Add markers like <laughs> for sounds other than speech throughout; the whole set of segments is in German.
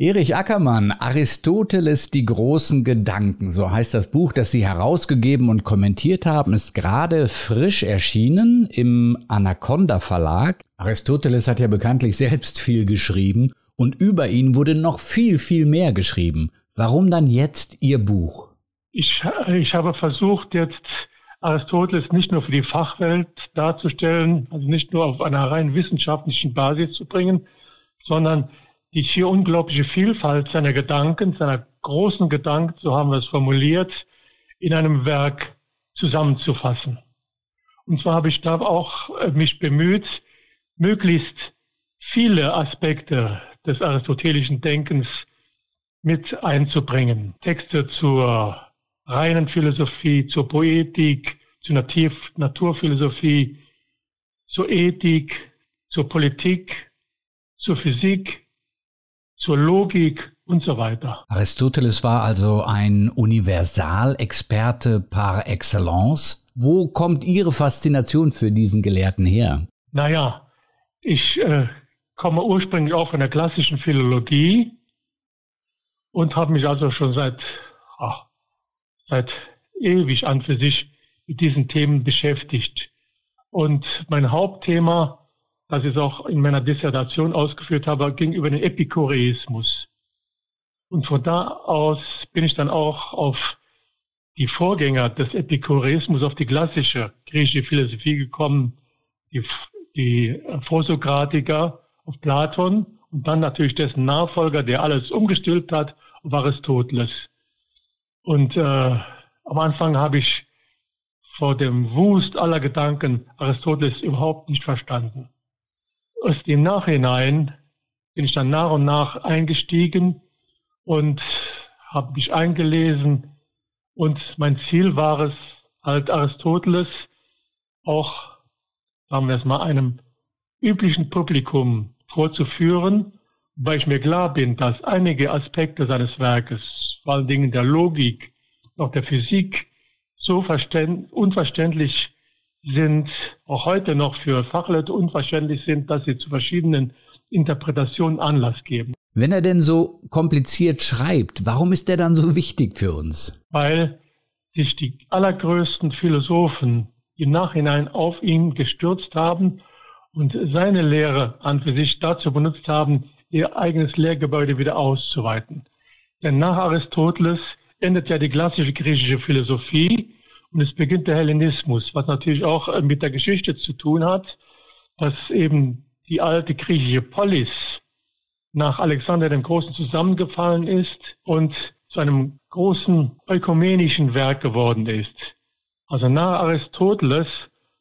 Erich Ackermann, Aristoteles, die großen Gedanken, so heißt das Buch, das Sie herausgegeben und kommentiert haben, ist gerade frisch erschienen im Anaconda Verlag. Aristoteles hat ja bekanntlich selbst viel geschrieben und über ihn wurde noch viel, viel mehr geschrieben. Warum dann jetzt Ihr Buch? Ich, ich habe versucht, jetzt Aristoteles nicht nur für die Fachwelt darzustellen, also nicht nur auf einer rein wissenschaftlichen Basis zu bringen, sondern die schier unglaubliche Vielfalt seiner Gedanken, seiner großen Gedanken, so haben wir es formuliert, in einem Werk zusammenzufassen. Und zwar habe ich da auch äh, mich bemüht, möglichst viele Aspekte des aristotelischen Denkens mit einzubringen. Texte zur reinen Philosophie, zur Poetik, zur Natur Naturphilosophie, zur Ethik, zur Politik, zur Physik, zur Logik und so weiter. Aristoteles war also ein Universalexperte par excellence. Wo kommt Ihre Faszination für diesen Gelehrten her? Naja, ich äh, komme ursprünglich auch von der klassischen Philologie und habe mich also schon seit, ach, seit ewig an für sich mit diesen Themen beschäftigt. Und mein Hauptthema das ich auch in meiner Dissertation ausgeführt habe, ging über den Epikureismus. Und von da aus bin ich dann auch auf die Vorgänger des Epikureismus, auf die klassische griechische Philosophie gekommen, die, die Vorsokratiker, auf Platon und dann natürlich dessen Nachfolger, der alles umgestülpt hat, auf Aristoteles. Und äh, am Anfang habe ich vor dem Wust aller Gedanken Aristoteles überhaupt nicht verstanden aus dem Nachhinein bin ich dann nach und nach eingestiegen und habe mich eingelesen. Und mein Ziel war es, halt Aristoteles auch, sagen wir es mal, einem üblichen Publikum vorzuführen, weil ich mir klar bin, dass einige Aspekte seines Werkes, vor allen Dingen der Logik, auch der Physik, so unverständlich sind auch heute noch für Fachleute unverständlich sind, dass sie zu verschiedenen Interpretationen Anlass geben. Wenn er denn so kompliziert schreibt, warum ist er dann so wichtig für uns? Weil sich die allergrößten Philosophen im Nachhinein auf ihn gestürzt haben und seine Lehre an für sich dazu benutzt haben, ihr eigenes Lehrgebäude wieder auszuweiten. Denn nach Aristoteles endet ja die klassische griechische Philosophie und es beginnt der Hellenismus, was natürlich auch äh, mit der Geschichte zu tun hat, dass eben die alte griechische Polis nach Alexander dem Großen zusammengefallen ist und zu einem großen ökumenischen Werk geworden ist. Also nach Aristoteles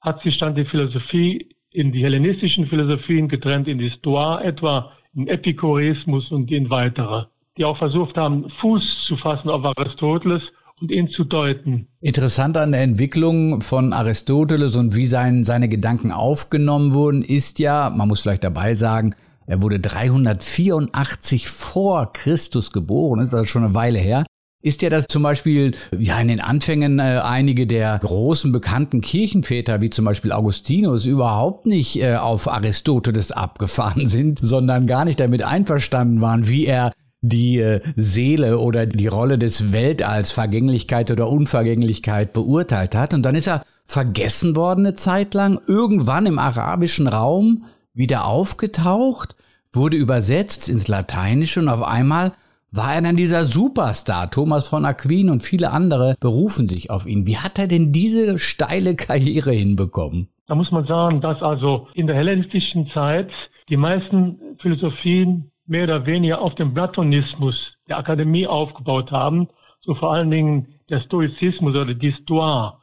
hat sich dann die Philosophie in die hellenistischen Philosophien getrennt, in die Stoa etwa, in Epikureismus und in weitere, die auch versucht haben, Fuß zu fassen auf Aristoteles und ihn zu deuten. Interessant an der Entwicklung von Aristoteles und wie sein, seine Gedanken aufgenommen wurden, ist ja, man muss vielleicht dabei sagen, er wurde 384 vor Christus geboren, ist also schon eine Weile her. Ist ja das zum Beispiel, ja, in den Anfängen äh, einige der großen bekannten Kirchenväter, wie zum Beispiel Augustinus, überhaupt nicht äh, auf Aristoteles abgefahren <laughs> sind, sondern gar nicht damit einverstanden waren, wie er die äh, Seele oder die Rolle des Weltalls, Vergänglichkeit oder Unvergänglichkeit beurteilt hat. Und dann ist er vergessen worden eine Zeit lang, irgendwann im arabischen Raum wieder aufgetaucht, wurde übersetzt ins Lateinische und auf einmal war er dann dieser Superstar. Thomas von Aquin und viele andere berufen sich auf ihn. Wie hat er denn diese steile Karriere hinbekommen? Da muss man sagen, dass also in der hellenistischen Zeit die meisten Philosophien mehr oder weniger auf dem Platonismus der Akademie aufgebaut haben, so vor allen Dingen der Stoizismus oder die Stoa,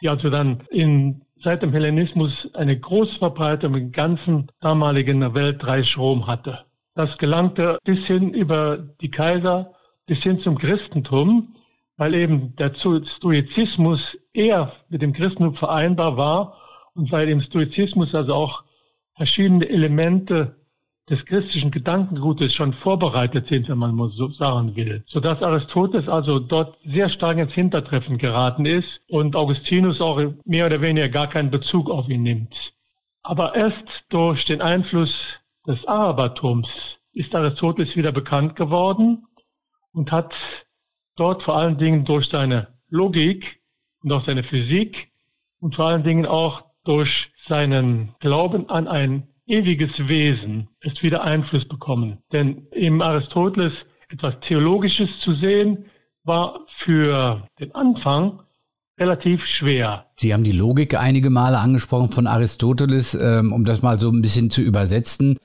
die also dann in, seit dem Hellenismus eine große Verbreitung im ganzen damaligen Weltreich Rom hatte. Das gelangte bis hin über die Kaiser bis hin zum Christentum, weil eben der Stoizismus eher mit dem Christentum vereinbar war und weil im Stoizismus also auch verschiedene Elemente des christlichen Gedankengutes schon vorbereitet sind, wenn man so sagen will. Sodass Aristoteles also dort sehr stark ins Hintertreffen geraten ist und Augustinus auch mehr oder weniger gar keinen Bezug auf ihn nimmt. Aber erst durch den Einfluss des Arabertums ist Aristoteles wieder bekannt geworden und hat dort vor allen Dingen durch seine Logik und auch seine Physik und vor allen Dingen auch durch seinen Glauben an ein ewiges Wesen ist wieder Einfluss bekommen. Denn im Aristoteles etwas Theologisches zu sehen, war für den Anfang relativ schwer. Sie haben die Logik einige Male angesprochen von Aristoteles, ähm, um das mal so ein bisschen zu übersetzen.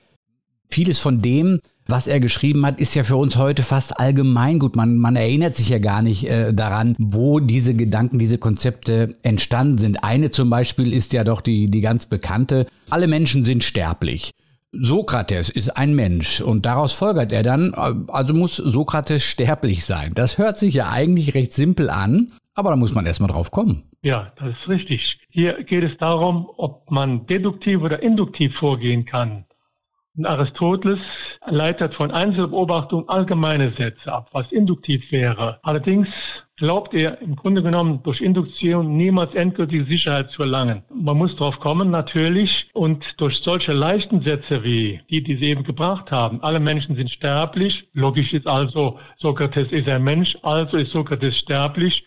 Vieles von dem, was er geschrieben hat, ist ja für uns heute fast allgemeingut. Man, man erinnert sich ja gar nicht äh, daran, wo diese Gedanken, diese Konzepte entstanden sind. Eine zum Beispiel ist ja doch die, die ganz bekannte, alle Menschen sind sterblich. Sokrates ist ein Mensch und daraus folgert er dann, also muss Sokrates sterblich sein. Das hört sich ja eigentlich recht simpel an, aber da muss man erstmal drauf kommen. Ja, das ist richtig. Hier geht es darum, ob man deduktiv oder induktiv vorgehen kann. Und Aristoteles leitet von Einzelbeobachtung allgemeine Sätze ab, was induktiv wäre. Allerdings glaubt er im Grunde genommen durch Induktion niemals endgültige Sicherheit zu erlangen. Man muss drauf kommen natürlich und durch solche leichten Sätze wie die, die Sie eben gebracht haben, alle Menschen sind sterblich, logisch ist also, Sokrates ist ein Mensch, also ist Sokrates sterblich,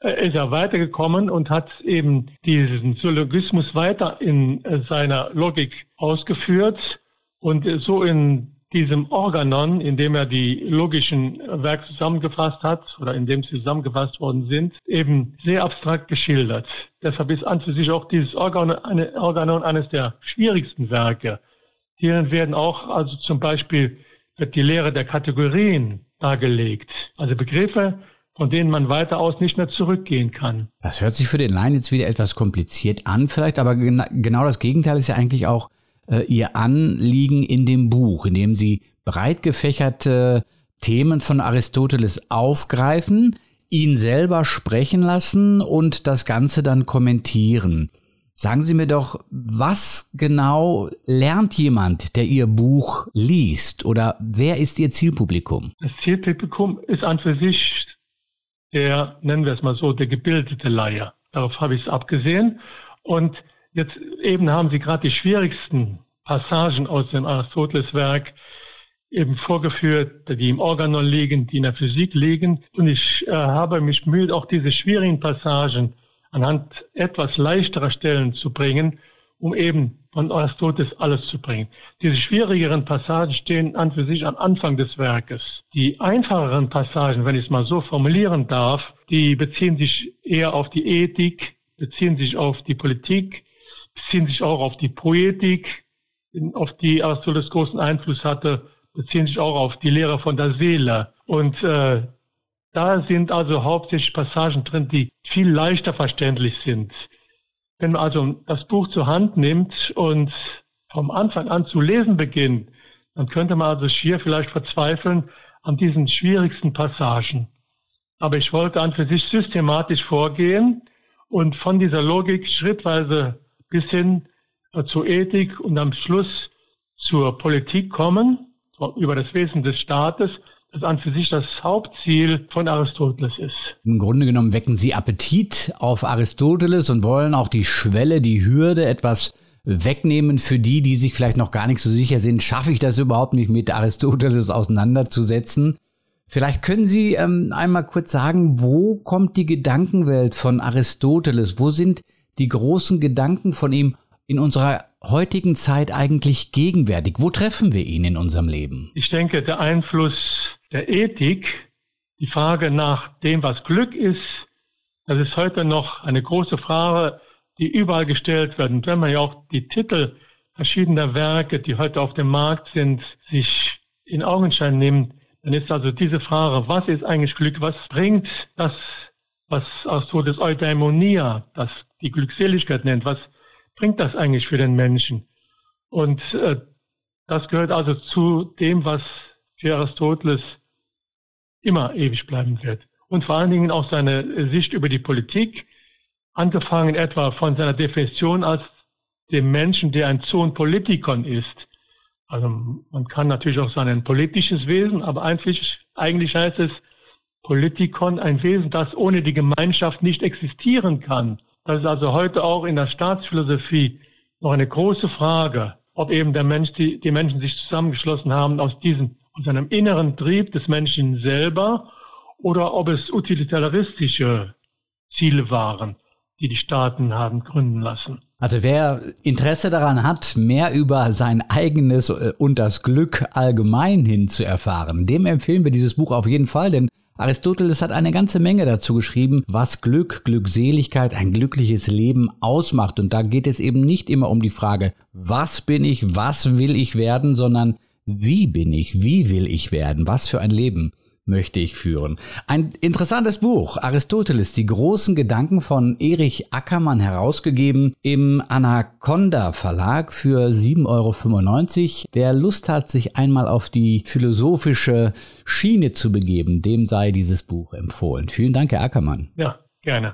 äh, ist er weitergekommen und hat eben diesen Syllogismus weiter in äh, seiner Logik ausgeführt und so in diesem Organon, in dem er die logischen Werke zusammengefasst hat oder in dem sie zusammengefasst worden sind, eben sehr abstrakt geschildert. Deshalb ist an sich auch dieses Organon, eine, Organon eines der schwierigsten Werke. Hierin werden auch also zum Beispiel wird die Lehre der Kategorien dargelegt, also Begriffe, von denen man weiter aus nicht mehr zurückgehen kann. Das hört sich für den Laien jetzt wieder etwas kompliziert an, vielleicht, aber genau das Gegenteil ist ja eigentlich auch ihr Anliegen in dem Buch, in dem sie breit gefächerte Themen von Aristoteles aufgreifen, ihn selber sprechen lassen und das Ganze dann kommentieren. Sagen Sie mir doch, was genau lernt jemand, der Ihr Buch liest? Oder wer ist Ihr Zielpublikum? Das Zielpublikum ist an für sich der, nennen wir es mal so, der gebildete Laie. Darauf habe ich es abgesehen. Und Jetzt eben haben Sie gerade die schwierigsten Passagen aus dem Aristoteles-Werk eben vorgeführt, die im Organon liegen, die in der Physik liegen. Und ich äh, habe mich bemüht, auch diese schwierigen Passagen anhand etwas leichterer Stellen zu bringen, um eben von Aristoteles alles zu bringen. Diese schwierigeren Passagen stehen an für sich am Anfang des Werkes. Die einfacheren Passagen, wenn ich es mal so formulieren darf, die beziehen sich eher auf die Ethik, beziehen sich auf die Politik, beziehen sich auch auf die Poetik, auf die Aristoteles großen Einfluss hatte, beziehen sich auch auf die Lehre von der Seele. Und äh, da sind also hauptsächlich Passagen drin, die viel leichter verständlich sind. Wenn man also das Buch zur Hand nimmt und vom Anfang an zu lesen beginnt, dann könnte man also schier vielleicht verzweifeln an diesen schwierigsten Passagen. Aber ich wollte an für sich systematisch vorgehen und von dieser Logik schrittweise bis hin äh, zur Ethik und am Schluss zur Politik kommen, über das Wesen des Staates, das an für sich das Hauptziel von Aristoteles ist. Im Grunde genommen wecken Sie Appetit auf Aristoteles und wollen auch die Schwelle, die Hürde etwas wegnehmen für die, die sich vielleicht noch gar nicht so sicher sind, schaffe ich das überhaupt nicht mit Aristoteles auseinanderzusetzen. Vielleicht können Sie ähm, einmal kurz sagen, wo kommt die Gedankenwelt von Aristoteles? Wo sind die großen Gedanken von ihm in unserer heutigen Zeit eigentlich gegenwärtig? Wo treffen wir ihn in unserem Leben? Ich denke, der Einfluss der Ethik, die Frage nach dem, was Glück ist, das ist heute noch eine große Frage, die überall gestellt wird. Und wenn man ja auch die Titel verschiedener Werke, die heute auf dem Markt sind, sich in Augenschein nimmt, dann ist also diese Frage, was ist eigentlich Glück, was bringt das, was so des Eudaimonia, das die Glückseligkeit nennt. Was bringt das eigentlich für den Menschen? Und äh, das gehört also zu dem, was für Aristoteles immer ewig bleiben wird. Und vor allen Dingen auch seine Sicht über die Politik, angefangen etwa von seiner Definition als dem Menschen, der ein Zoon Politikon ist. Also man kann natürlich auch sagen ein politisches Wesen, aber eigentlich, eigentlich heißt es Politikon ein Wesen, das ohne die Gemeinschaft nicht existieren kann. Das ist also heute auch in der Staatsphilosophie noch eine große Frage. ob eben der Mensch, die, die Menschen sich zusammengeschlossen haben aus diesem, aus einem inneren Trieb des Menschen selber oder ob es utilitaristische Ziele waren, die die Staaten haben gründen lassen. Also wer Interesse daran hat, mehr über sein eigenes äh, und das Glück allgemein hin zu erfahren, dem empfehlen wir dieses Buch auf jeden Fall, denn Aristoteles hat eine ganze Menge dazu geschrieben, was Glück, Glückseligkeit, ein glückliches Leben ausmacht. Und da geht es eben nicht immer um die Frage, was bin ich, was will ich werden, sondern wie bin ich, wie will ich werden, was für ein Leben möchte ich führen. Ein interessantes Buch, Aristoteles, die großen Gedanken von Erich Ackermann herausgegeben im Anaconda Verlag für 7,95 Euro. Wer Lust hat, sich einmal auf die philosophische Schiene zu begeben, dem sei dieses Buch empfohlen. Vielen Dank, Herr Ackermann. Ja, gerne.